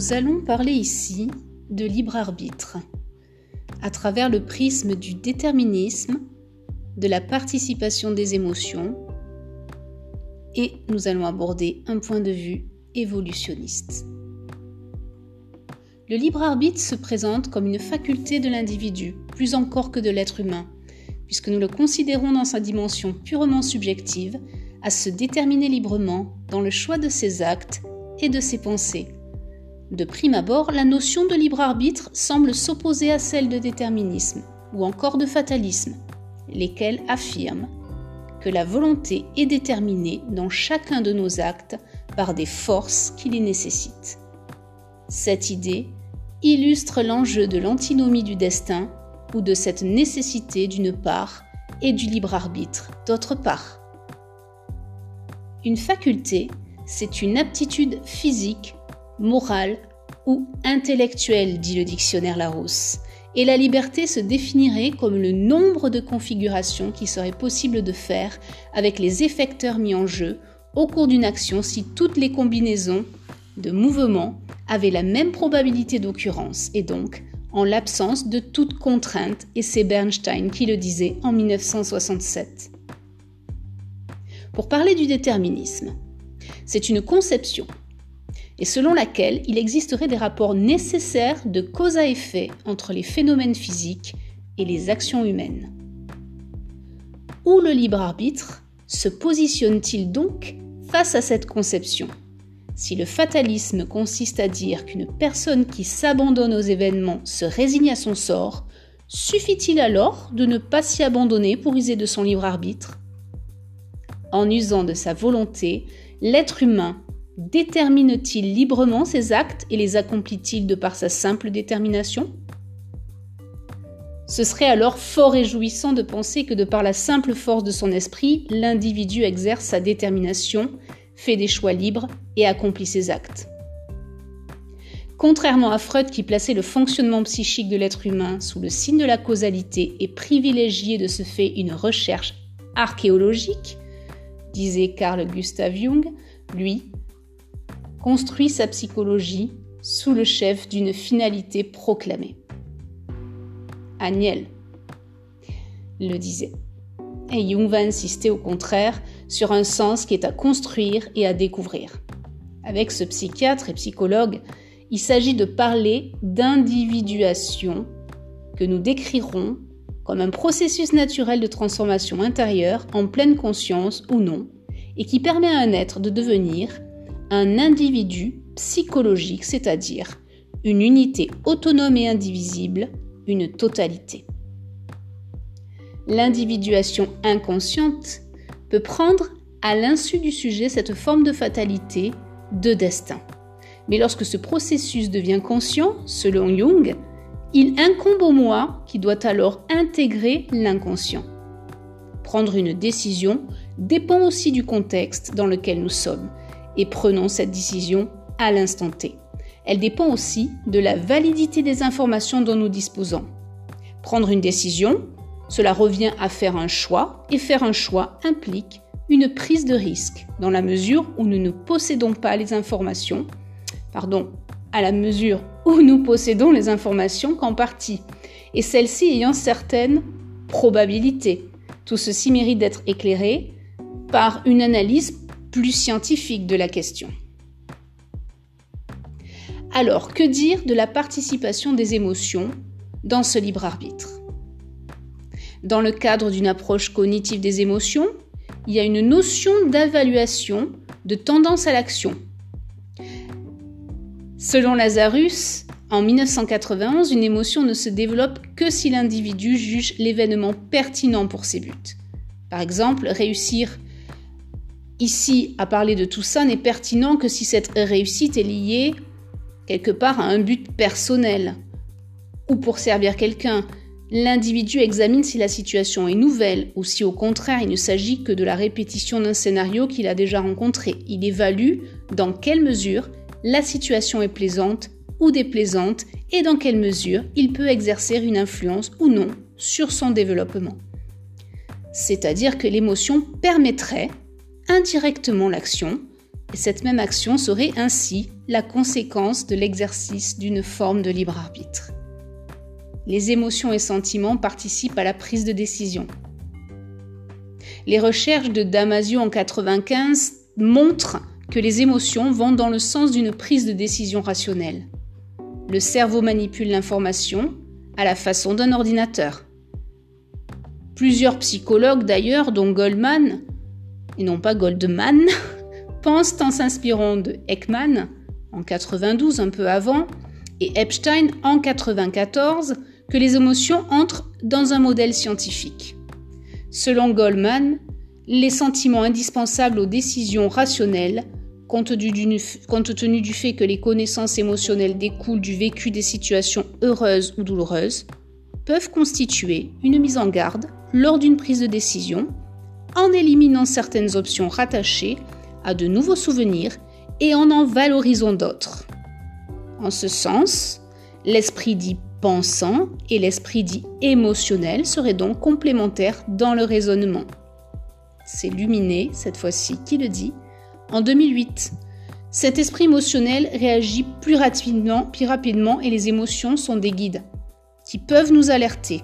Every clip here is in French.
Nous allons parler ici de libre arbitre à travers le prisme du déterminisme, de la participation des émotions et nous allons aborder un point de vue évolutionniste. Le libre arbitre se présente comme une faculté de l'individu, plus encore que de l'être humain, puisque nous le considérons dans sa dimension purement subjective, à se déterminer librement dans le choix de ses actes et de ses pensées. De prime abord, la notion de libre arbitre semble s'opposer à celle de déterminisme ou encore de fatalisme, lesquels affirment que la volonté est déterminée dans chacun de nos actes par des forces qui les nécessitent. Cette idée illustre l'enjeu de l'antinomie du destin ou de cette nécessité d'une part et du libre arbitre d'autre part. Une faculté, c'est une aptitude physique, morale ou intellectuelle, dit le dictionnaire Larousse, et la liberté se définirait comme le nombre de configurations qui serait possible de faire avec les effecteurs mis en jeu au cours d'une action si toutes les combinaisons de mouvements avaient la même probabilité d'occurrence et donc en l'absence de toute contrainte, et c'est Bernstein qui le disait en 1967. Pour parler du déterminisme, c'est une conception et selon laquelle il existerait des rapports nécessaires de cause à effet entre les phénomènes physiques et les actions humaines. Où le libre arbitre se positionne-t-il donc face à cette conception? Si le fatalisme consiste à dire qu'une personne qui s'abandonne aux événements se résigne à son sort, suffit-il alors de ne pas s'y abandonner pour user de son libre arbitre? En usant de sa volonté, l'être humain détermine-t-il librement ses actes et les accomplit-il de par sa simple détermination? Ce serait alors fort réjouissant de penser que de par la simple force de son esprit, l'individu exerce sa détermination, fait des choix libres et accomplit ses actes. Contrairement à Freud qui plaçait le fonctionnement psychique de l'être humain sous le signe de la causalité et privilégiait de ce fait une recherche archéologique, disait Carl Gustav Jung, lui construit sa psychologie sous le chef d'une finalité proclamée. Agnel le disait. Et Jung va insister au contraire sur un sens qui est à construire et à découvrir. Avec ce psychiatre et psychologue, il s'agit de parler d'individuation que nous décrirons comme un processus naturel de transformation intérieure en pleine conscience ou non, et qui permet à un être de devenir un individu psychologique, c'est-à-dire une unité autonome et indivisible, une totalité. L'individuation inconsciente peut prendre à l'insu du sujet cette forme de fatalité, de destin. Mais lorsque ce processus devient conscient, selon Jung, il incombe au moi qui doit alors intégrer l'inconscient. Prendre une décision dépend aussi du contexte dans lequel nous sommes et prenons cette décision à l'instant T. Elle dépend aussi de la validité des informations dont nous disposons. Prendre une décision, cela revient à faire un choix, et faire un choix implique une prise de risque, dans la mesure où nous ne possédons pas les informations, pardon, à la mesure où nous possédons les informations qu'en partie, et celles-ci ayant certaines probabilités. Tout ceci mérite d'être éclairé par une analyse plus scientifique de la question. Alors, que dire de la participation des émotions dans ce libre arbitre? Dans le cadre d'une approche cognitive des émotions, il y a une notion d'évaluation de tendance à l'action. Selon Lazarus, en 1991, une émotion ne se développe que si l'individu juge l'événement pertinent pour ses buts. Par exemple, réussir ici à parler de tout ça n'est pertinent que si cette réussite est liée quelque part à un but personnel ou pour servir quelqu'un. L'individu examine si la situation est nouvelle ou si au contraire il ne s'agit que de la répétition d'un scénario qu'il a déjà rencontré. Il évalue dans quelle mesure la situation est plaisante ou déplaisante et dans quelle mesure il peut exercer une influence ou non sur son développement. C'est-à-dire que l'émotion permettrait indirectement l'action, et cette même action serait ainsi la conséquence de l'exercice d'une forme de libre arbitre. Les émotions et sentiments participent à la prise de décision. Les recherches de Damasio en 95 montrent que les émotions vont dans le sens d'une prise de décision rationnelle. Le cerveau manipule l'information à la façon d'un ordinateur. Plusieurs psychologues d'ailleurs, dont Goldman, et non pas Goldman, pensent en s'inspirant de Ekman en 92, un peu avant, et Epstein en 94, que les émotions entrent dans un modèle scientifique. Selon Goldman, les sentiments indispensables aux décisions rationnelles, compte tenu, du fait que les connaissances émotionnelles découlent du vécu des situations heureuses ou douloureuses, peuvent constituer une mise en garde lors d'une prise de décision en éliminant certaines options rattachées à de nouveaux souvenirs et en en valorisant d'autres. En ce sens, l'esprit dit pensant et l'esprit dit émotionnel seraient donc complémentaires dans le raisonnement. C'est Luminé, cette fois-ci, qui le dit, en 2008. Cet esprit émotionnel réagit plus rapidement, plus rapidement et les émotions sont des guides qui peuvent nous alerter.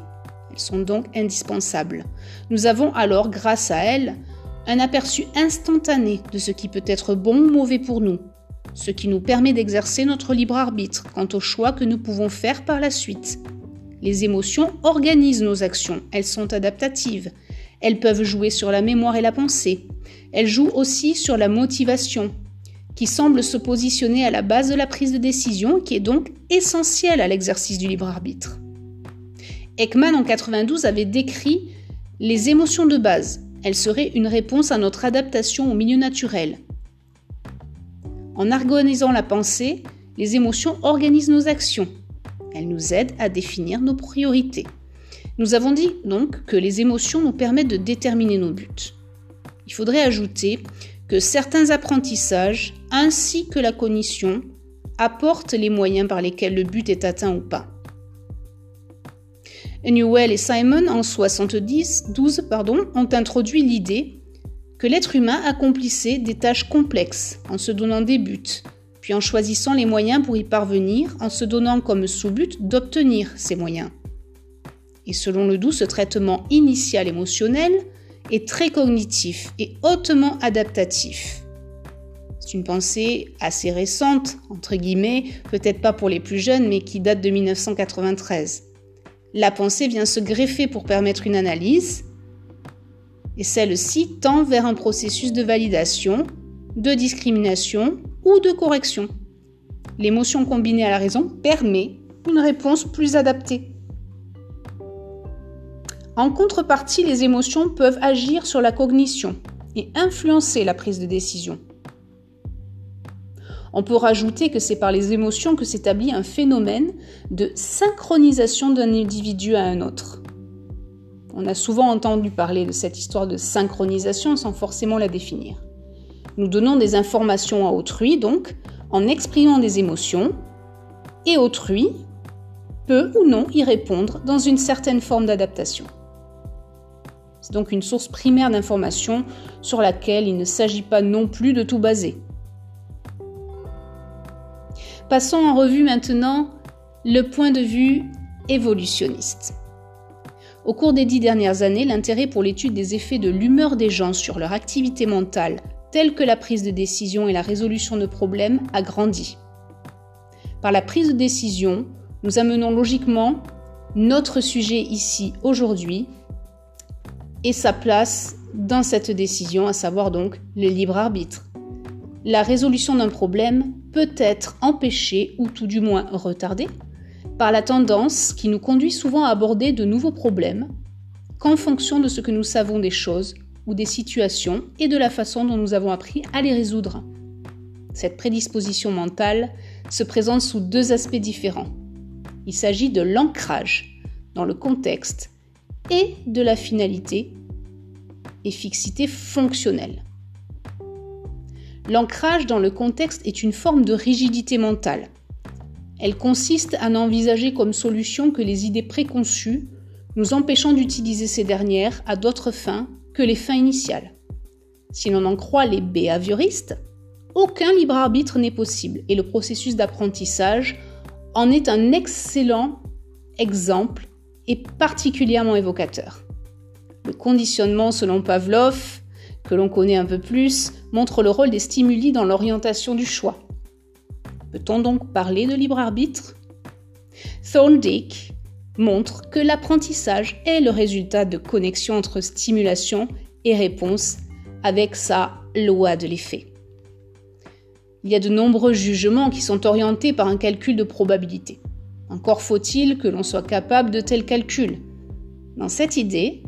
Sont donc indispensables. Nous avons alors, grâce à elles, un aperçu instantané de ce qui peut être bon ou mauvais pour nous, ce qui nous permet d'exercer notre libre arbitre quant aux choix que nous pouvons faire par la suite. Les émotions organisent nos actions, elles sont adaptatives, elles peuvent jouer sur la mémoire et la pensée, elles jouent aussi sur la motivation, qui semble se positionner à la base de la prise de décision, qui est donc essentielle à l'exercice du libre arbitre. Ekman en 92 avait décrit les émotions de base, elle serait une réponse à notre adaptation au milieu naturel. En organisant la pensée, les émotions organisent nos actions. Elles nous aident à définir nos priorités. Nous avons dit donc que les émotions nous permettent de déterminer nos buts. Il faudrait ajouter que certains apprentissages ainsi que la cognition apportent les moyens par lesquels le but est atteint ou pas. Newell et Simon en 70, 12 pardon, ont introduit l'idée que l'être humain accomplissait des tâches complexes en se donnant des buts, puis en choisissant les moyens pour y parvenir, en se donnant comme sous-but d'obtenir ces moyens. Et selon le ce traitement initial émotionnel est très cognitif et hautement adaptatif. C'est une pensée assez récente, entre guillemets, peut-être pas pour les plus jeunes, mais qui date de 1993 la pensée vient se greffer pour permettre une analyse, et celle-ci tend vers un processus de validation, de discrimination ou de correction. L'émotion combinée à la raison permet une réponse plus adaptée. En contrepartie, les émotions peuvent agir sur la cognition et influencer la prise de décision. On peut rajouter que c'est par les émotions que s'établit un phénomène de synchronisation d'un individu à un autre. On a souvent entendu parler de cette histoire de synchronisation sans forcément la définir. Nous donnons des informations à autrui, donc, en exprimant des émotions, et autrui peut ou non y répondre dans une certaine forme d'adaptation. C'est donc une source primaire d'information sur laquelle il ne s'agit pas non plus de tout baser. Passons en revue maintenant le point de vue évolutionniste. Au cours des dix dernières années, l'intérêt pour l'étude des effets de l'humeur des gens sur leur activité mentale, telle que la prise de décision et la résolution de problèmes, a grandi. Par la prise de décision, nous amenons logiquement notre sujet ici aujourd'hui et sa place dans cette décision, à savoir donc le libre arbitre. La résolution d'un problème peut être empêché ou tout du moins retardé par la tendance qui nous conduit souvent à aborder de nouveaux problèmes qu'en fonction de ce que nous savons des choses ou des situations et de la façon dont nous avons appris à les résoudre. Cette prédisposition mentale se présente sous deux aspects différents. Il s'agit de l'ancrage dans le contexte et de la finalité et fixité fonctionnelle. L'ancrage dans le contexte est une forme de rigidité mentale. Elle consiste à n'envisager comme solution que les idées préconçues, nous empêchant d'utiliser ces dernières à d'autres fins que les fins initiales. Si l'on en croit les behavioristes, aucun libre arbitre n'est possible et le processus d'apprentissage en est un excellent exemple et particulièrement évocateur. Le conditionnement selon Pavlov, que l'on connaît un peu plus, montre le rôle des stimuli dans l'orientation du choix. Peut-on donc parler de libre arbitre? Thorndike montre que l'apprentissage est le résultat de connexions entre stimulation et réponse avec sa loi de l'effet. Il y a de nombreux jugements qui sont orientés par un calcul de probabilité. Encore faut-il que l'on soit capable de tels calculs. Dans cette idée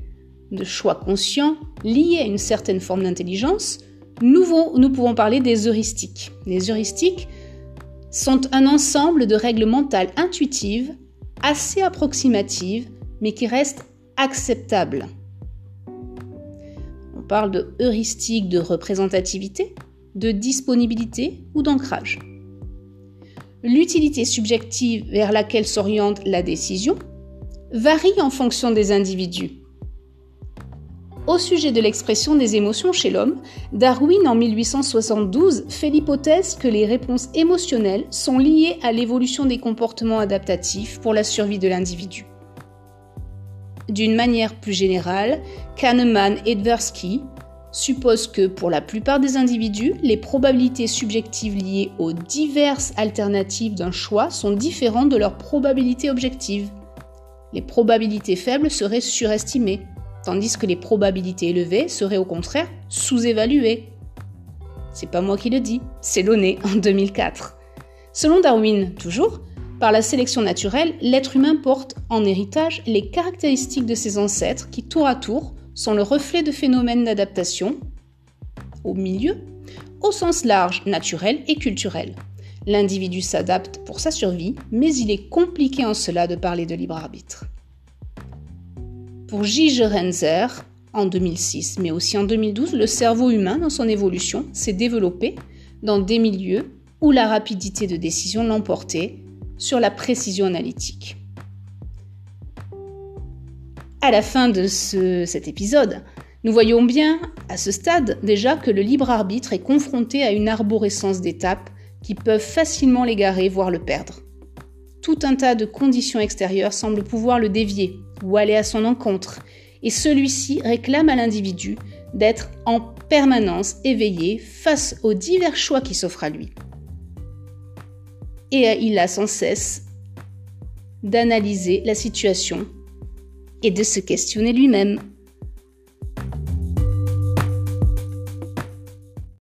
de choix conscient lié à une certaine forme d'intelligence, nous, nous, pouvons parler des heuristiques. Les heuristiques sont un ensemble de règles mentales intuitives, assez approximatives, mais qui restent acceptables. On parle de heuristiques de représentativité, de disponibilité ou d'ancrage. L'utilité subjective vers laquelle s'oriente la décision varie en fonction des individus. Au sujet de l'expression des émotions chez l'homme, Darwin en 1872 fait l'hypothèse que les réponses émotionnelles sont liées à l'évolution des comportements adaptatifs pour la survie de l'individu. D'une manière plus générale, Kahneman et Tversky suppose que pour la plupart des individus, les probabilités subjectives liées aux diverses alternatives d'un choix sont différentes de leurs probabilités objectives. Les probabilités faibles seraient surestimées, tandis que les probabilités élevées seraient au contraire sous-évaluées. C'est pas moi qui le dis, c'est Launay en 2004. Selon Darwin, toujours, par la sélection naturelle, l'être humain porte en héritage les caractéristiques de ses ancêtres qui, tour à tour, sont le reflet de phénomènes d'adaptation au milieu, au sens large, naturel et culturel. L'individu s'adapte pour sa survie, mais il est compliqué en cela de parler de libre arbitre. Pour J. Renzer, en 2006, mais aussi en 2012, le cerveau humain, dans son évolution, s'est développé dans des milieux où la rapidité de décision l'emportait sur la précision analytique à la fin de cet épisode, nous voyons bien, à ce stade déjà, que le libre arbitre est confronté à une arborescence d'étapes qui peuvent facilement l'égarer, voire le perdre. Tout un tas de conditions extérieures semblent pouvoir le dévier ou aller à son encontre, et celui-ci réclame à l'individu d'être en permanence éveillé face aux divers choix qui s'offrent à lui. Et il a sans cesse d'analyser la situation et de se questionner lui-même.